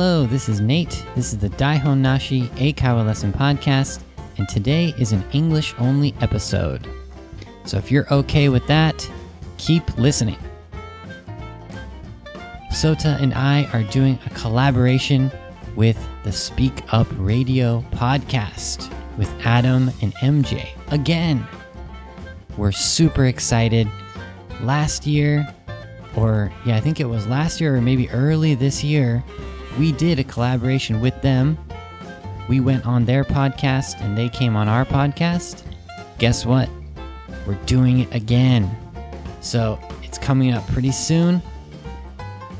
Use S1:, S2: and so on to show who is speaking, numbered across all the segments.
S1: Hello, this is Nate. This is the Daihon Nashi Eikaiwa Lesson Podcast, and today is an English only episode. So if you're okay with that, keep listening. Sota and I are doing a collaboration with the Speak Up Radio podcast with Adam and MJ again. We're super excited. Last year, or yeah, I think it was last year or maybe early this year, we did a collaboration with them. We went on their podcast and they came on our podcast. Guess what? We're doing it again. So it's coming up pretty soon.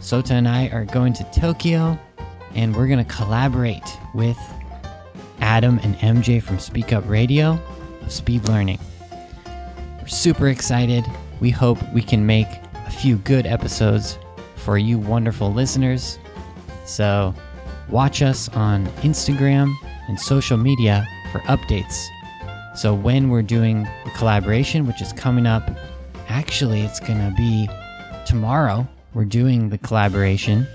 S1: Sota and I are going to Tokyo and we're going to collaborate with Adam and MJ from Speak Up Radio of Speed Learning. We're super excited. We hope we can make a few good episodes for you wonderful listeners. So, watch us on Instagram and social media for updates. So, when we're doing the collaboration, which is coming up, actually, it's going to be tomorrow, we're doing the collaboration.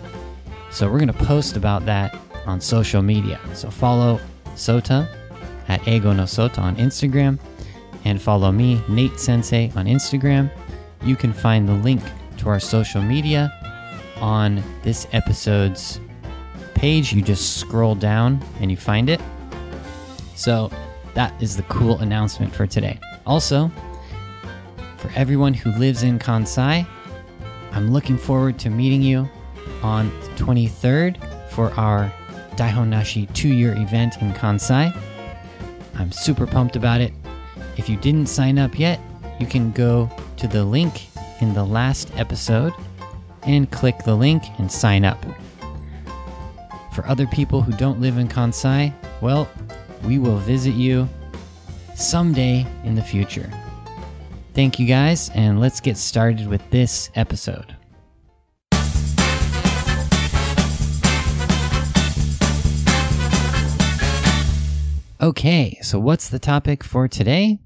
S1: So, we're going to post about that on social media. So, follow Sota at Eigo no Sota on Instagram and follow me, Nate Sensei, on Instagram. You can find the link to our social media on this episode's page. You just scroll down and you find it. So that is the cool announcement for today. Also, for everyone who lives in Kansai, I'm looking forward to meeting you on the 23rd for our Daihon Nashi two year event in Kansai. I'm super pumped about it. If you didn't sign up yet, you can go to the link in the last episode and click the link and sign up. For other people who don't live in Kansai, well, we will visit you someday in the future. Thank you guys, and let's get started with this episode. Okay, so what's the topic for today?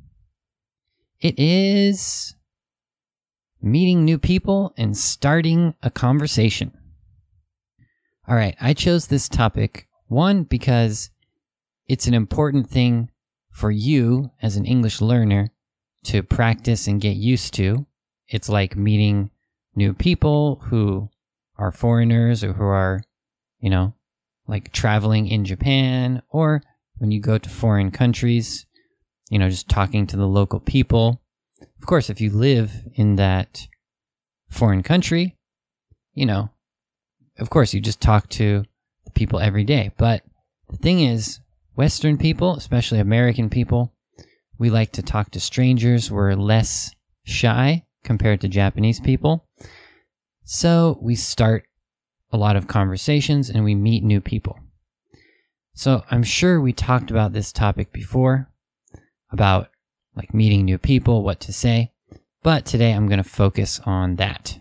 S1: It is meeting new people and starting a conversation. All right, I chose this topic one because it's an important thing for you as an English learner to practice and get used to. It's like meeting new people who are foreigners or who are, you know, like traveling in Japan or when you go to foreign countries, you know, just talking to the local people. Of course, if you live in that foreign country, you know, of course, you just talk to the people every day. But the thing is, Western people, especially American people, we like to talk to strangers. We're less shy compared to Japanese people. So we start a lot of conversations and we meet new people. So I'm sure we talked about this topic before about like meeting new people, what to say, but today I'm going to focus on that.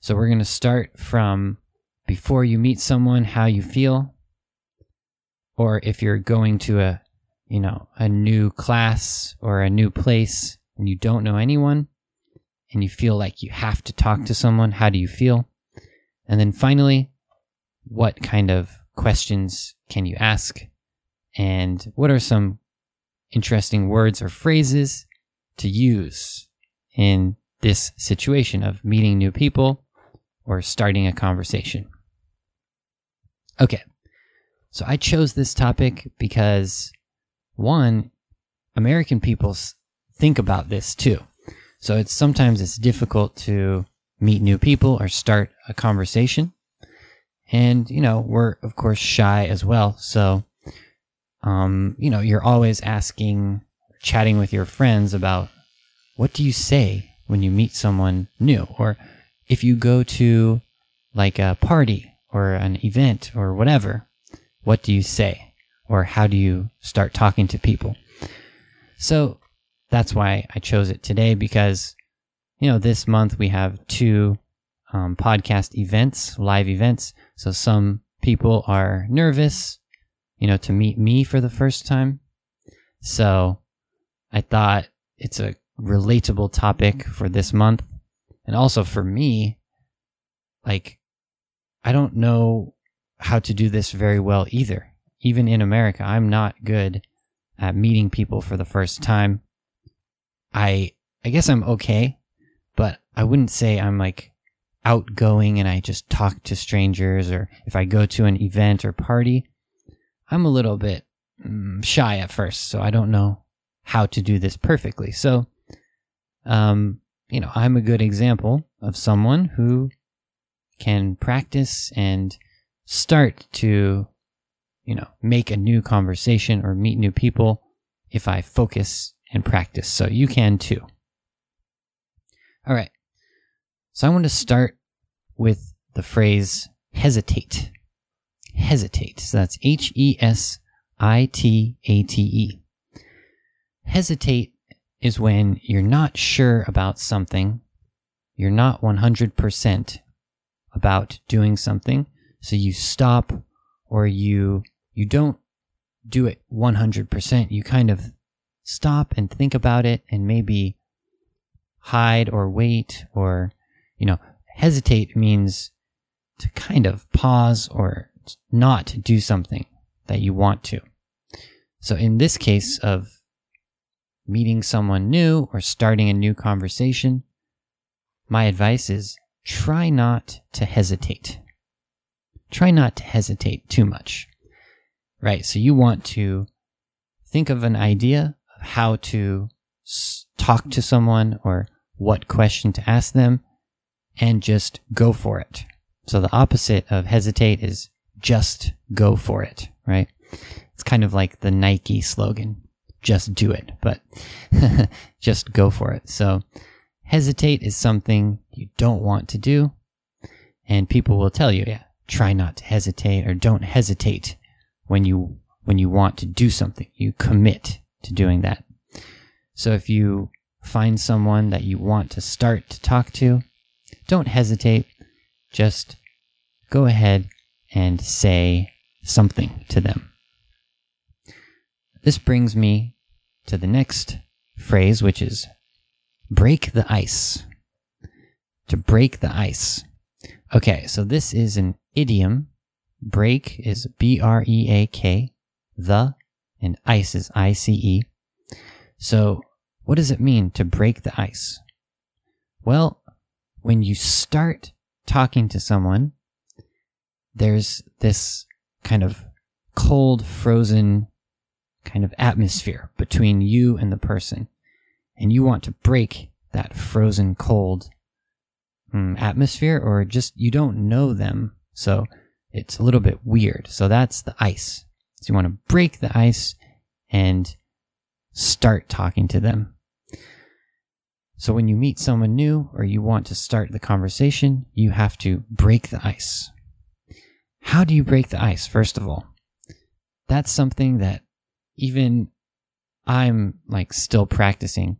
S1: So we're going to start from before you meet someone, how you feel, or if you're going to a, you know, a new class or a new place and you don't know anyone and you feel like you have to talk to someone, how do you feel? And then finally, what kind of questions can you ask? And what are some interesting words or phrases to use in this situation of meeting new people or starting a conversation? Okay. So I chose this topic because one, American people think about this too. So it's sometimes it's difficult to meet new people or start a conversation. And, you know, we're of course shy as well. So, um, you know, you're always asking, chatting with your friends about what do you say when you meet someone new? Or if you go to like a party or an event or whatever, what do you say? Or how do you start talking to people? So that's why I chose it today because, you know, this month we have two um, podcast events, live events. So some people are nervous, you know, to meet me for the first time. So I thought it's a relatable topic for this month. And also for me, like, I don't know how to do this very well either. Even in America, I'm not good at meeting people for the first time. I I guess I'm okay, but I wouldn't say I'm like outgoing and I just talk to strangers or if I go to an event or party, I'm a little bit mm, shy at first, so I don't know how to do this perfectly. So, um, you know, I'm a good example of someone who can practice and start to, you know, make a new conversation or meet new people if I focus and practice. So you can too. All right. So I want to start with the phrase hesitate. Hesitate. So that's H E S I T A T E. Hesitate is when you're not sure about something, you're not 100% about doing something, so you stop or you you don't do it 100%. You kind of stop and think about it and maybe hide or wait or you know, hesitate means to kind of pause or not do something that you want to. So in this case of meeting someone new or starting a new conversation, my advice is try not to hesitate. Try not to hesitate too much. Right. So you want to think of an idea of how to talk to someone or what question to ask them and just go for it. So the opposite of hesitate is just go for it, right? It's kind of like the Nike slogan, just do it, but just go for it. So hesitate is something you don't want to do. And people will tell you, yeah, try not to hesitate or don't hesitate when you, when you want to do something. You commit to doing that. So if you find someone that you want to start to talk to, don't hesitate. Just go ahead and say something to them. This brings me to the next phrase, which is break the ice. To break the ice. Okay, so this is an idiom. Break is B R E A K, the, and ice is I C E. So, what does it mean to break the ice? Well, when you start talking to someone, there's this kind of cold, frozen kind of atmosphere between you and the person. And you want to break that frozen, cold um, atmosphere, or just you don't know them. So it's a little bit weird. So that's the ice. So you want to break the ice and start talking to them. So when you meet someone new or you want to start the conversation, you have to break the ice. How do you break the ice, first of all? That's something that even I'm like still practicing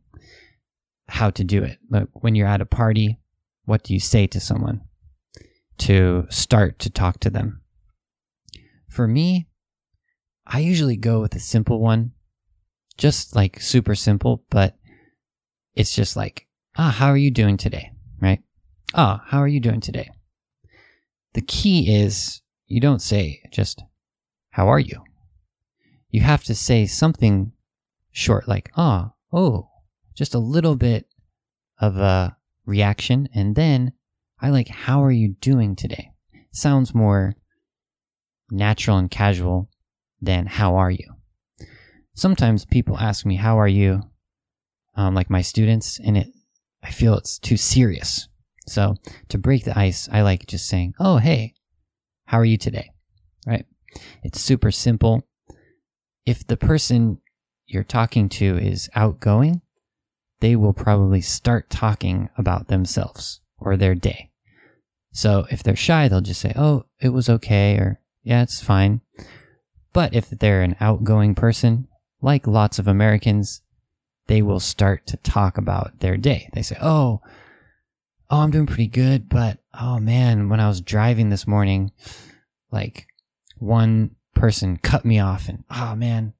S1: how to do it. But when you're at a party, what do you say to someone to start to talk to them? For me, I usually go with a simple one, just like super simple, but it's just like, ah, how are you doing today? Right? Ah, how are you doing today? The key is you don't say just, how are you? You have to say something short like, ah, oh, just a little bit of a reaction. And then I like, how are you doing today? sounds more natural and casual than how are you? Sometimes people ask me, how are you? um, like my students, and it I feel it's too serious. So to break the ice, I like just saying, "Oh, hey, how are you today?" Right? It's super simple. If the person you're talking to is outgoing, they will probably start talking about themselves or their day. So if they're shy, they'll just say, "Oh, it was okay," or "Yeah, it's fine." But if they're an outgoing person, like lots of Americans, they will start to talk about their day. They say, "Oh, oh, I'm doing pretty good, but oh man, when I was driving this morning, like one person cut me off and oh man,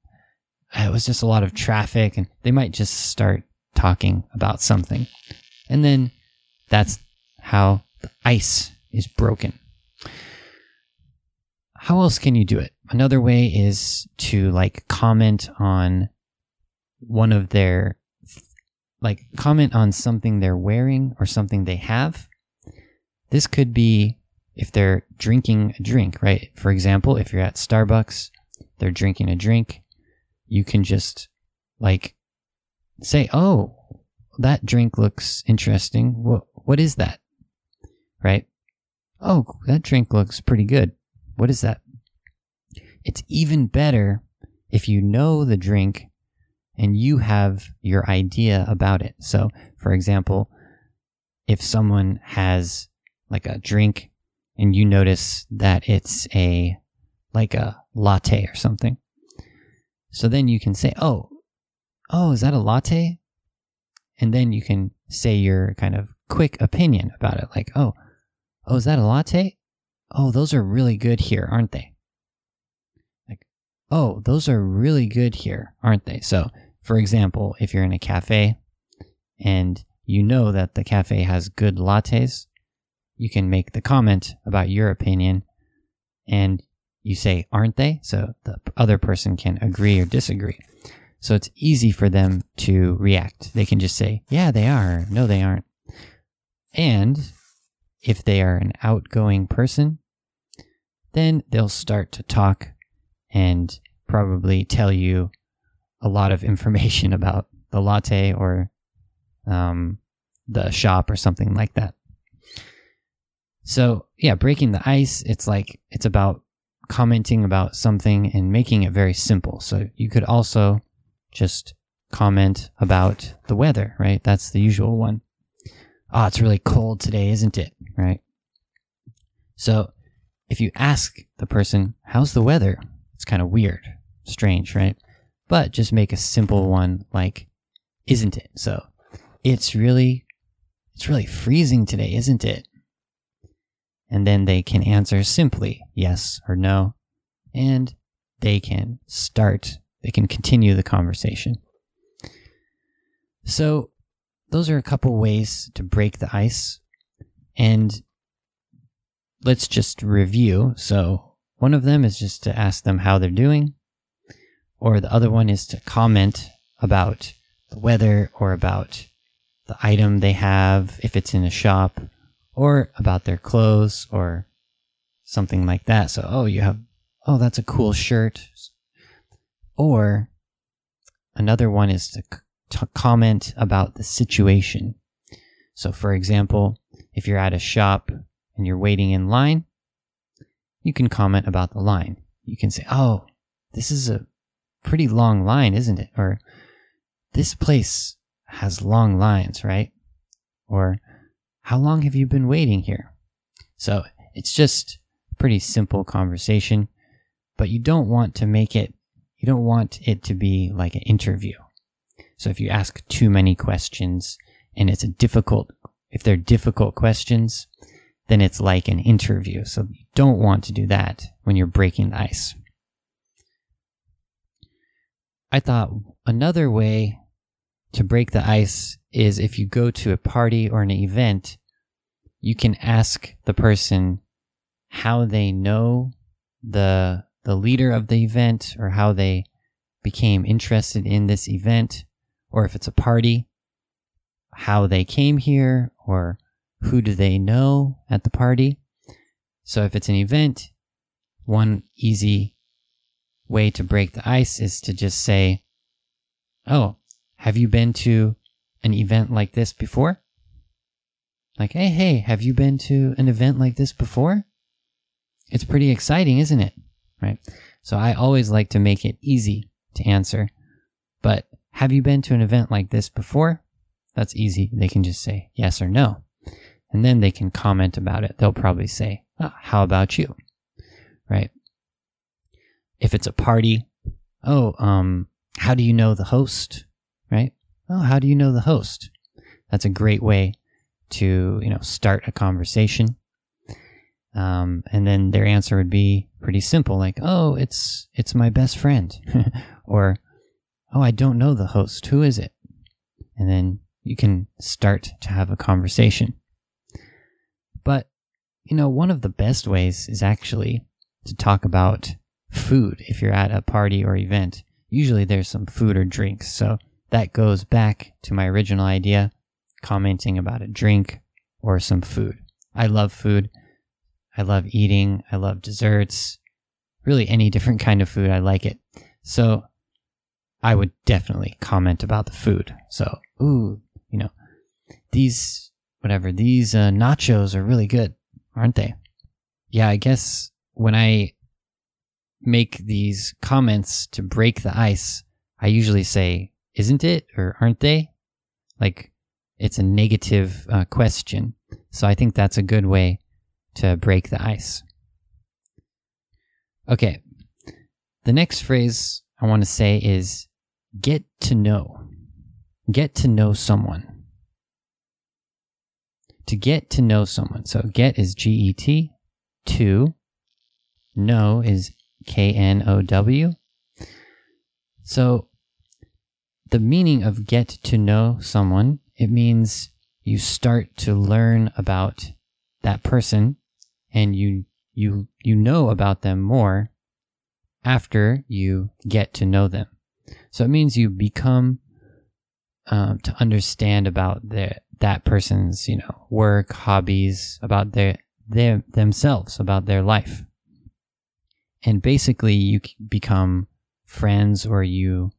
S1: it was just a lot of traffic and they might just start talking about something. And then that's how the ice is broken. how else can you do it? Another way is to like comment on one of their like comment on something they're wearing or something they have. This could be if they're drinking a drink, right? For example, if you're at Starbucks, they're drinking a drink, you can just like say, "Oh, that drink looks interesting. What what is that?" Right? "Oh, that drink looks pretty good. What is that?" It's even better if you know the drink and you have your idea about it. So, for example, if someone has like a drink and you notice that it's a like a latte or something. So then you can say, "Oh, oh, is that a latte?" And then you can say your kind of quick opinion about it like, "Oh, oh, is that a latte? Oh, those are really good here, aren't they?" Like, "Oh, those are really good here, aren't they?" So, for example, if you're in a cafe and you know that the cafe has good lattes, you can make the comment about your opinion and you say, aren't they? So the other person can agree or disagree. So it's easy for them to react. They can just say, yeah, they are. No, they aren't. And if they are an outgoing person, then they'll start to talk and probably tell you a lot of information about the latte or um, the shop or something like that. So yeah, breaking the ice, it's like, it's about commenting about something and making it very simple. So you could also just comment about the weather, right? That's the usual one. Oh, it's really cold today, isn't it? Right? So if you ask the person, how's the weather? It's kind of weird, strange, right? But just make a simple one like, isn't it? So it's really, it's really freezing today, isn't it? and then they can answer simply yes or no, and they can start, they can continue the conversation. So, those are a couple ways to break the ice. And let's just review. So, one of them is just to ask them how they're doing, or the other one is to comment about the weather or about the item they have if it's in a shop or about their clothes or something like that. So, oh, you have, oh, that's a cool shirt. Or another one is to, to comment about the situation. So, for example, if you're at a shop and you're waiting in line, you can comment about the line. You can say, oh, this is a pretty long line, isn't it? Or this place has long lines, right? Or how long have you been waiting here? So it's just pretty simple conversation, but you don't want to make it, you don't want it to be like an interview. So if you ask too many questions and it's a difficult, if they're difficult questions, then it's like an interview. So you don't want to do that when you're breaking the ice. I thought another way to break the ice is if you go to a party or an event, you can ask the person how they know the the leader of the event or how they became interested in this event or if it's a party how they came here or who do they know at the party. So if it's an event one easy way to break the ice is to just say oh have you been to an event like this before? Like, hey, hey, have you been to an event like this before? It's pretty exciting, isn't it? Right? So I always like to make it easy to answer. But have you been to an event like this before? That's easy. They can just say yes or no. And then they can comment about it. They'll probably say, oh, how about you? Right? If it's a party, oh, um, how do you know the host? right? Oh, how do you know the host? That's a great way to, you know, start a conversation. Um, and then their answer would be pretty simple, like, "Oh, it's it's my best friend," or, "Oh, I don't know the host. Who is it?" And then you can start to have a conversation. But you know, one of the best ways is actually to talk about food if you're at a party or event. Usually there's some food or drinks. So that goes back to my original idea, commenting about a drink or some food. I love food. I love eating. I love desserts. Really, any different kind of food, I like it. So I would definitely comment about the food. So, ooh, you know, these, whatever, these uh, nachos are really good, aren't they? Yeah, I guess when I make these comments to break the ice, I usually say, isn't it? Or aren't they? Like, it's a negative uh, question. So I think that's a good way to break the ice. Okay. The next phrase I want to say is get to know. Get to know someone. To get to know someone. So get is G E T. To know is K N O W. So the meaning of get to know someone, it means you start to learn about that person and you you you know about them more after you get to know them. So it means you become um, to understand about the, that person's you know work, hobbies, about their their themselves, about their life, and basically you become friends or you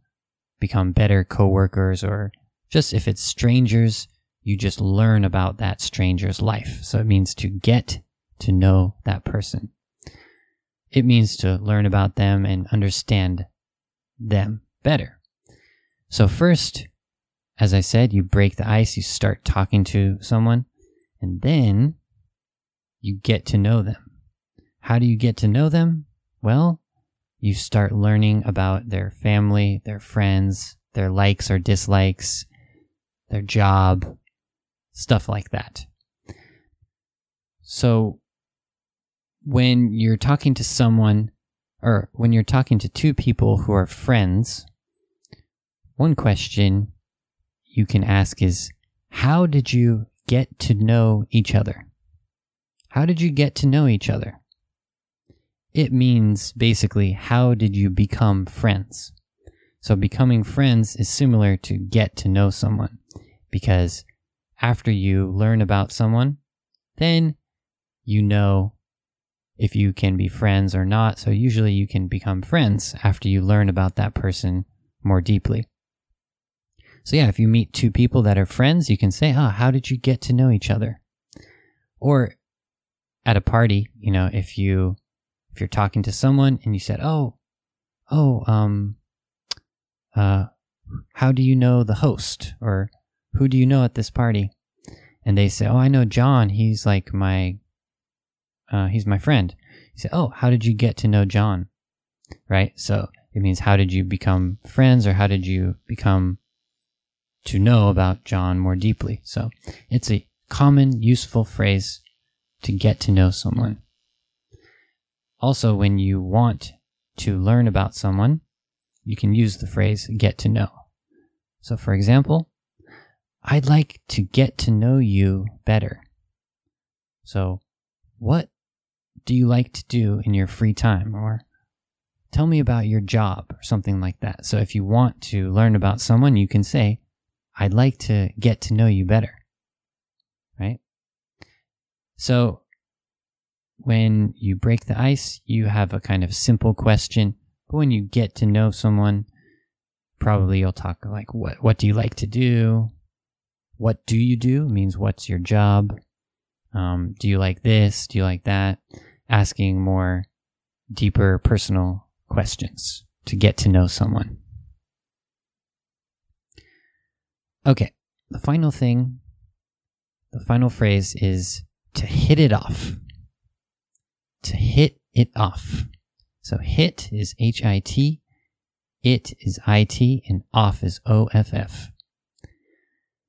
S1: become better coworkers or just if it's strangers, you just learn about that stranger's life. So it means to get to know that person. It means to learn about them and understand them better. So first, as I said, you break the ice, you start talking to someone, and then you get to know them. How do you get to know them? Well, you start learning about their family, their friends, their likes or dislikes, their job, stuff like that. So when you're talking to someone or when you're talking to two people who are friends, one question you can ask is how did you get to know each other? How did you get to know each other? It means basically how did you become friends? So becoming friends is similar to get to know someone because after you learn about someone, then you know if you can be friends or not. So usually you can become friends after you learn about that person more deeply. So yeah, if you meet two people that are friends, you can say, "Ah, oh, how did you get to know each other?" Or at a party, you know, if you if you're talking to someone and you said, "Oh, oh, um uh how do you know the host?" or who do you know at this party? And they say, oh, I know John. He's like my, uh, he's my friend. You say, oh, how did you get to know John? Right? So it means how did you become friends or how did you become to know about John more deeply? So it's a common, useful phrase to get to know someone. Also, when you want to learn about someone, you can use the phrase get to know. So, for example, I'd like to get to know you better. So, what do you like to do in your free time? Or tell me about your job or something like that. So, if you want to learn about someone, you can say, I'd like to get to know you better. Right? So, when you break the ice, you have a kind of simple question. But when you get to know someone, probably you'll talk like, what, what do you like to do? what do you do means what's your job. Um, do you like this? Do you like that? Asking more deeper personal questions to get to know someone. Okay, the final thing, the final phrase is to hit it off. To hit it off. So hit is H I T, it is I T, and off is O F F.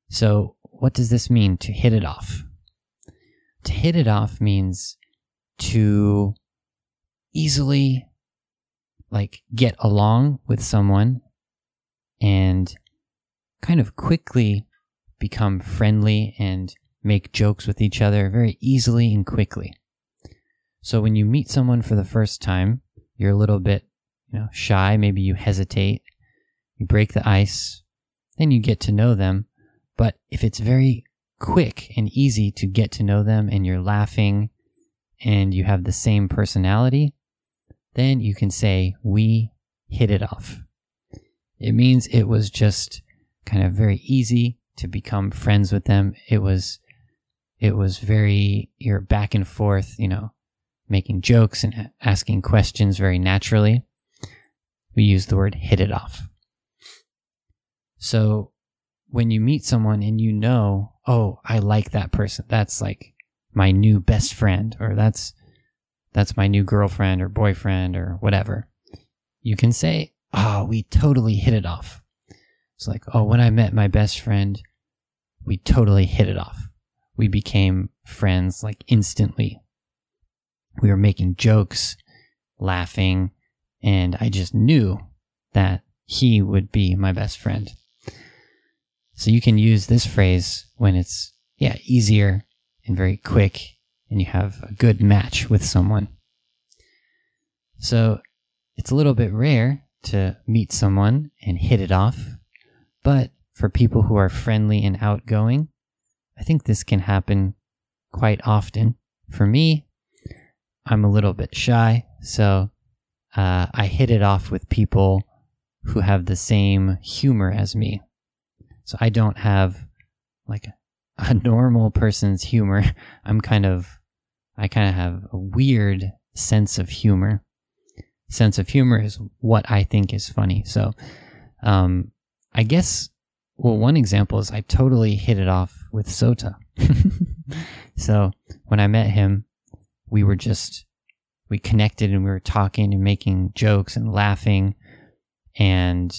S1: So, what does this mean to hit it off? To hit it off means to easily like get along with someone and kind of quickly become friendly and make jokes with each other very easily and quickly. So when you meet someone for the first time, you're a little bit, you know, shy. Maybe you hesitate. You break the ice. Then you get to know them. But if it's very quick and easy to get to know them and you're laughing and you have the same personality, then you can say, we hit it off. It means it was just kind of very easy to become friends with them. It was, it was very, you're back and forth, you know, making jokes and asking questions very naturally. We use the word hit it off. So when you meet someone and you know, oh, I like that person. That's like my new best friend or that's that's my new girlfriend or boyfriend or whatever. You can say, "Oh, we totally hit it off." It's like, "Oh, when I met my best friend, we totally hit it off. We became friends like instantly. We were making jokes, laughing, and I just knew that he would be my best friend." So you can use this phrase when it's, yeah, easier and very quick and you have a good match with someone. So it's a little bit rare to meet someone and hit it off, but for people who are friendly and outgoing, I think this can happen quite often. For me, I'm a little bit shy, so uh, I hit it off with people who have the same humor as me. So I don't have like a normal person's humor. I'm kind of, I kind of have a weird sense of humor. Sense of humor is what I think is funny. So, um, I guess, well, one example is I totally hit it off with Sota. so when I met him, we were just, we connected and we were talking and making jokes and laughing. And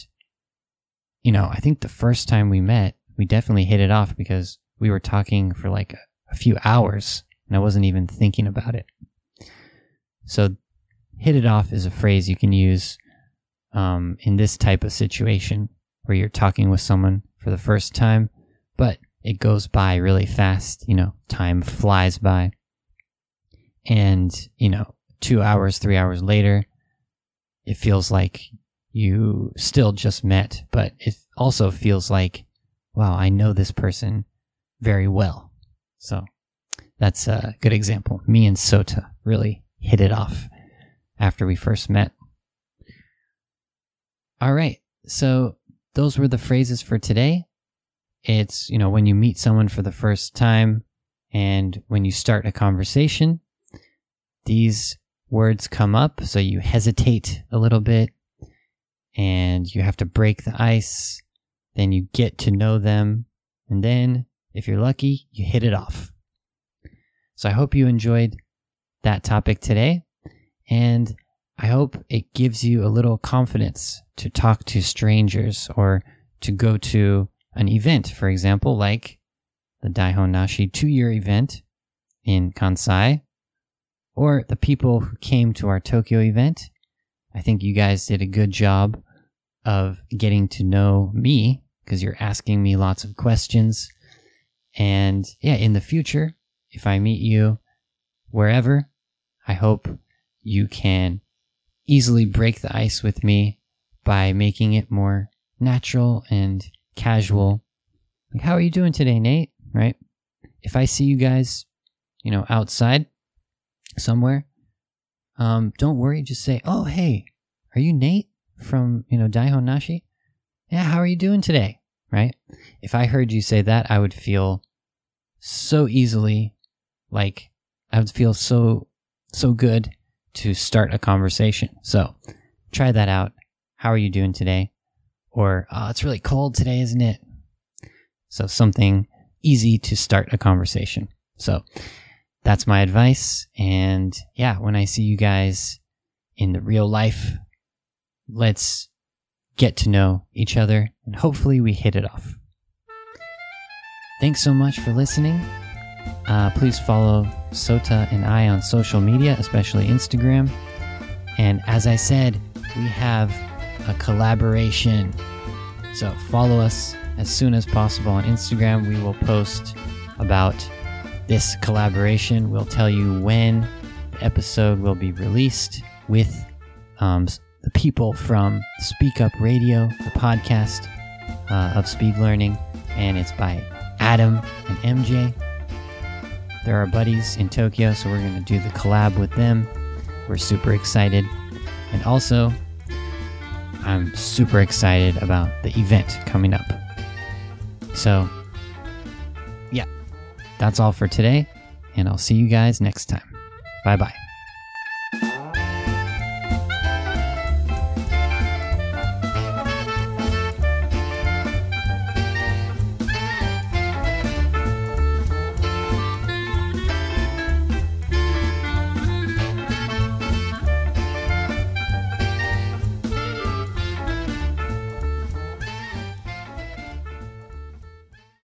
S1: you know, I think the first time we met, we definitely hit it off because we were talking for like a few hours and I wasn't even thinking about it. So, hit it off is a phrase you can use um, in this type of situation where you're talking with someone for the first time, but it goes by really fast. You know, time flies by. And, you know, two hours, three hours later, it feels like you still just met, but it also feels like, wow, I know this person very well. So that's a good example. Me and Sota really hit it off after we first met. All right. So those were the phrases for today. It's, you know, when you meet someone for the first time and when you start a conversation, these words come up. So you hesitate a little bit and you have to break the ice. Then you get to know them. And then, if you're lucky, you hit it off. So I hope you enjoyed that topic today. And I hope it gives you a little confidence to talk to strangers or to go to an event, for example, like the Daihon Nashi two year event in Kansai, or the people who came to our Tokyo event. I think you guys did a good job of getting to know me because you're asking me lots of questions. And yeah, in the future, if I meet you wherever, I hope you can easily break the ice with me by making it more natural and casual. Like, how are you doing today, Nate? Right? If I see you guys, you know, outside somewhere, um, don't worry. Just say, "Oh, hey, are you Nate?" from, you know, Daihon Nashi? Yeah, how are you doing today? Right? If I heard you say that, I would feel so easily like I would feel so so good to start a conversation. So try that out. How are you doing today? Or oh, it's really cold today, isn't it? So something easy to start a conversation. So that's my advice. And yeah, when I see you guys in the real life let's get to know each other and hopefully we hit it off. Thanks so much for listening. Uh, please follow Sota and I on social media, especially Instagram. And as I said, we have a collaboration. So follow us as soon as possible on Instagram. We will post about this collaboration. We'll tell you when the episode will be released with um, the people from Speak Up Radio, the podcast uh, of speed learning, and it's by Adam and MJ. They're our buddies in Tokyo, so we're going to do the collab with them. We're super excited. And also, I'm super excited about the event coming up. So, that's all for today, and I'll see you guys next time. Bye bye.